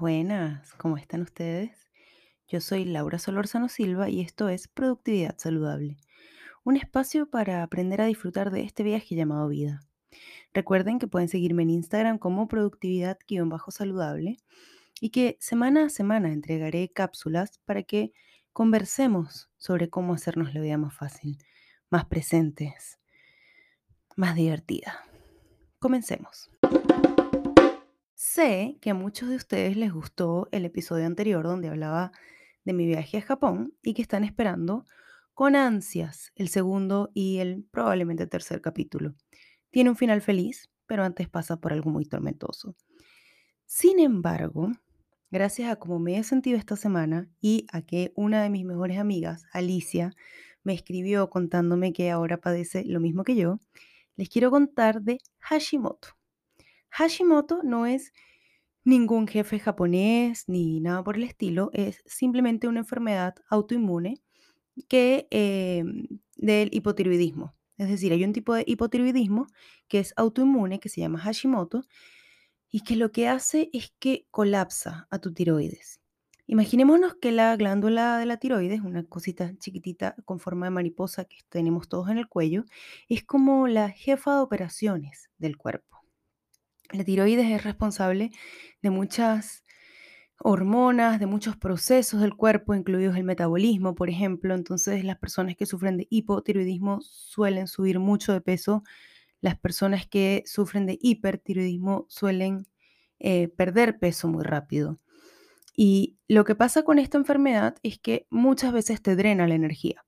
buenas, ¿cómo están ustedes? Yo soy Laura Solórzano Silva y esto es Productividad Saludable, un espacio para aprender a disfrutar de este viaje llamado vida. Recuerden que pueden seguirme en Instagram como productividad-saludable y que semana a semana entregaré cápsulas para que conversemos sobre cómo hacernos la vida más fácil, más presentes, más divertida. Comencemos. Sé que a muchos de ustedes les gustó el episodio anterior donde hablaba de mi viaje a Japón y que están esperando con ansias el segundo y el probablemente tercer capítulo. Tiene un final feliz, pero antes pasa por algo muy tormentoso. Sin embargo, gracias a cómo me he sentido esta semana y a que una de mis mejores amigas, Alicia, me escribió contándome que ahora padece lo mismo que yo, les quiero contar de Hashimoto. Hashimoto no es ningún jefe japonés ni nada por el estilo, es simplemente una enfermedad autoinmune que, em, del hipotiroidismo. Es decir, hay un tipo de hipotiroidismo que es autoinmune, que se llama Hashimoto, y que lo que hace es que colapsa a tu tiroides. Imaginémonos que la glándula de la tiroides, una cosita chiquitita con forma de mariposa que tenemos todos en el cuello, es como la jefa de operaciones del cuerpo. La tiroides es responsable de muchas hormonas, de muchos procesos del cuerpo, incluidos el metabolismo, por ejemplo. Entonces, las personas que sufren de hipotiroidismo suelen subir mucho de peso. Las personas que sufren de hipertiroidismo suelen eh, perder peso muy rápido. Y lo que pasa con esta enfermedad es que muchas veces te drena la energía.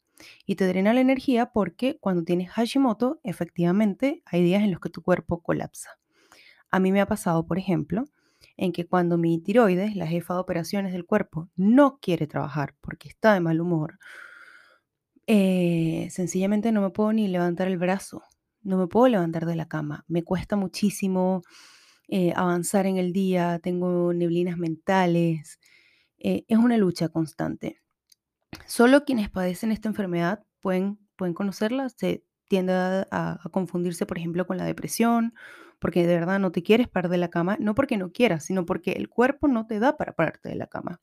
Y te drena la energía porque cuando tienes Hashimoto, efectivamente, hay días en los que tu cuerpo colapsa. A mí me ha pasado, por ejemplo, en que cuando mi tiroides, la jefa de operaciones del cuerpo, no quiere trabajar porque está de mal humor, eh, sencillamente no me puedo ni levantar el brazo, no me puedo levantar de la cama, me cuesta muchísimo eh, avanzar en el día, tengo neblinas mentales, eh, es una lucha constante. Solo quienes padecen esta enfermedad pueden, pueden conocerla, se tiende a, confundirse, por ejemplo, con la depresión porque de verdad no te quieres parar de la cama, no porque no quieras, sino porque el cuerpo no te da para pararte de la cama.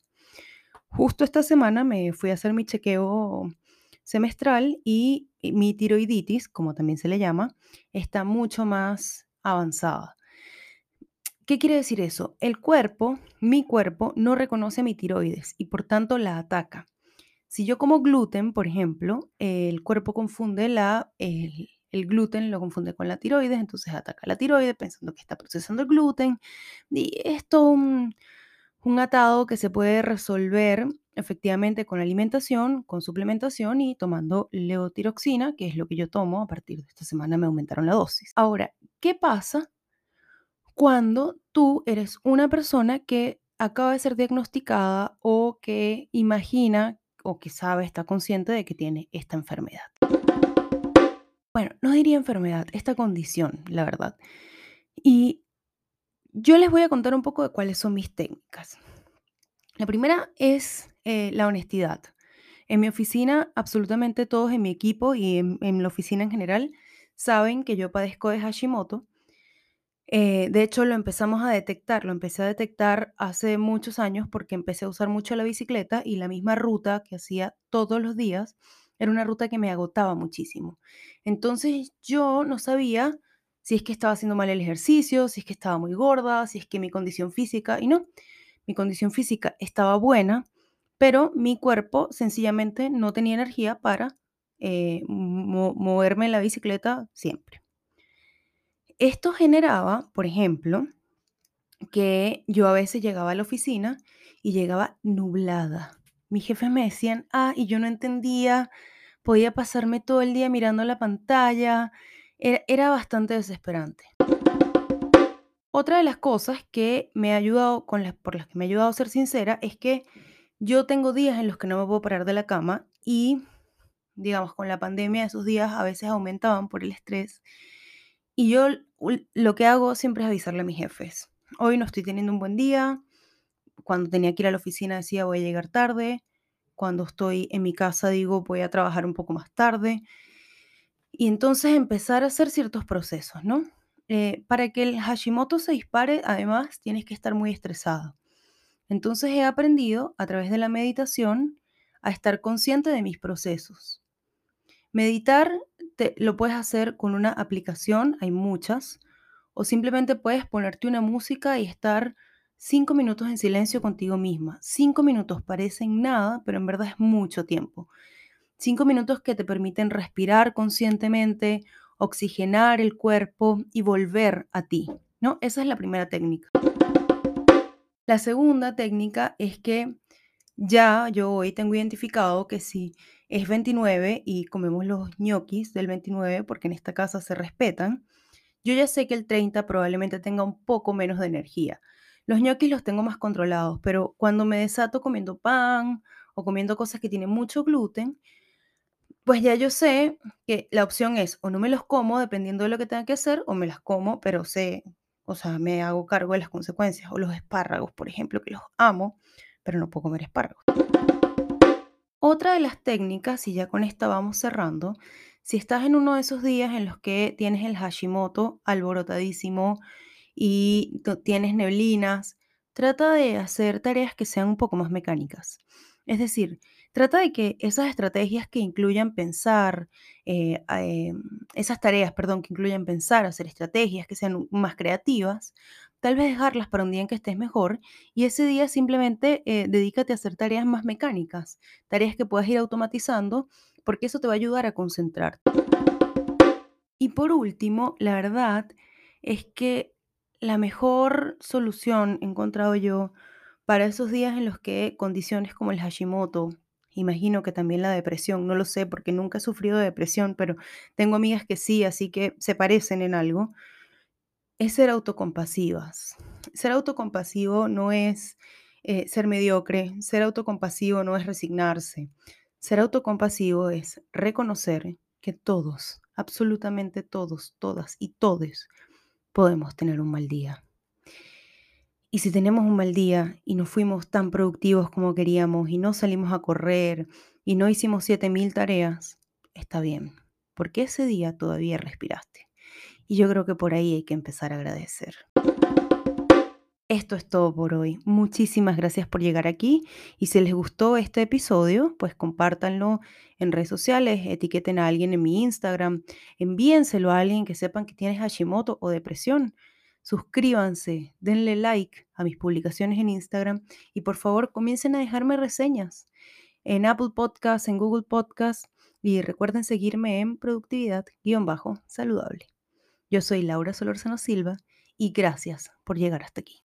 Justo esta semana me fui a hacer mi chequeo semestral y mi tiroiditis, como también se le llama, está mucho más avanzada. ¿Qué quiere decir eso? El cuerpo, mi cuerpo, no reconoce mi tiroides y por tanto la ataca. Si yo como gluten, por ejemplo, el cuerpo confunde la, el, gluten lo confunde con la tiroides, entonces ataca la tiroides pensando que está procesando el gluten. Y esto un, un atado que se puede resolver efectivamente con alimentación, con suplementación y tomando leotiroxina, que es lo que yo tomo. A partir de esta semana me aumentaron la dosis. Ahora, ¿qué pasa cuando tú eres una persona que acaba de ser diagnosticada o que imagina o que está consciente de que tiene esta enfermedad? Bueno, no diría enfermedad, esta condición, la verdad. Y yo les voy a contar un poco de cuáles son mis técnicas. La primera es eh, la honestidad. En mi oficina, absolutamente todos en mi equipo y en, la oficina en general saben que yo padezco de Hashimoto. Eh, de hecho, lo empezamos a detectar, lo empecé a detectar hace muchos años porque empecé a usar mucho la bicicleta y la misma ruta que hacía todos los días era una ruta que me agotaba muchísimo. Entonces yo no sabía si es que estaba haciendo mal el ejercicio, si es que estaba muy gorda, si es que mi condición física, y no, mi condición física estaba buena, pero mi cuerpo sencillamente no tenía energía para eh, moverme en la bicicleta siempre. Esto generaba, por ejemplo, que yo a veces llegaba a la oficina y llegaba nublada mis jefes me decían, ah, y yo no entendía, podía pasarme todo el día mirando la pantalla, era, bastante desesperante. Otra de las cosas que me ha ayudado, con por las que me ha ayudado a ser sincera, es que yo tengo días en los que no me puedo parar de la cama y, digamos, con la pandemia esos días a veces aumentaban por el estrés. Y yo lo que hago siempre es avisarle a mis jefes. Hoy no estoy teniendo un buen día, cuando tenía que ir a la oficina decía voy a llegar tarde, cuando estoy en mi casa digo voy a trabajar un poco más tarde. Y entonces empezar a hacer ciertos procesos, ¿no? Eh, para que el Hashimoto se dispare, además, tienes que estar muy estresado. Entonces he aprendido a través de la meditación a estar consciente de mis procesos. Meditar lo puedes hacer con una aplicación, hay muchas, o simplemente puedes ponerte una música y estar cinco minutos en silencio contigo misma. Cinco minutos parecen nada, pero en verdad es mucho tiempo. Cinco minutos que te permiten respirar conscientemente, oxigenar el cuerpo y volver a ti, ¿no? Esa es la primera técnica. La segunda técnica es que ya yo hoy tengo identificado que si es 29 y comemos los ñoquis del 29, porque en esta casa se respetan, yo ya sé que el 30 probablemente tenga un poco menos de energía. Los ñoquis los tengo más controlados, pero cuando me desato comiendo pan o comiendo cosas que tienen mucho gluten, pues ya yo sé que la opción es o no me los como dependiendo de lo que tenga que hacer o me las como, pero sé, o sea, me hago cargo de las consecuencias. O los espárragos, por ejemplo, que los amo, pero no puedo comer espárragos. Otra de las técnicas, y ya con esta vamos cerrando, si estás en uno de esos días en los que tienes el Hashimoto alborotadísimo y tienes neblinas, trata de hacer tareas que sean un poco más mecánicas. Es decir, Trata de que esas estrategias que incluyan pensar, eh, em, esas tareas, perdón, que incluyan pensar, hacer estrategias que sean más creativas, tal vez dejarlas para un día en que estés mejor y ese día simplemente eh, dedícate a hacer tareas más mecánicas, tareas que puedas ir automatizando, porque eso te va a ayudar a concentrarte. Y por último, la verdad es que la mejor solución he encontrado yo para esos días en los que condiciones como el Hashimoto, Imagino que también la depresión, no lo sé porque nunca he sufrido de depresión, pero tengo amigas que sí, así que se parecen en algo. Es ser autocompasivas. Ser autocompasivo no es eh, ser mediocre, ser autocompasivo no es resignarse. Ser autocompasivo es reconocer que todos, absolutamente todos, todas y todes podemos tener un mal día. Y si tenemos un mal día y no fuimos tan productivos como queríamos y no salimos a correr y no hicimos 7000 tareas, está bien, porque ese día todavía respiraste. Y yo creo que por ahí hay que empezar a agradecer. Esto es todo por hoy. Muchísimas gracias por llegar aquí y si les gustó este episodio, pues compártanlo en redes sociales, etiqueten a alguien en mi Instagram, envíenselo a alguien que sepan que tiene Hashimoto o depresión suscríbanse, denle like a mis publicaciones en Instagram y por favor comiencen a dejarme reseñas en Apple Podcasts, en Google Podcasts y recuerden seguirme en productividad-saludable. Yo soy Laura Solorzano Silva y gracias por llegar hasta aquí.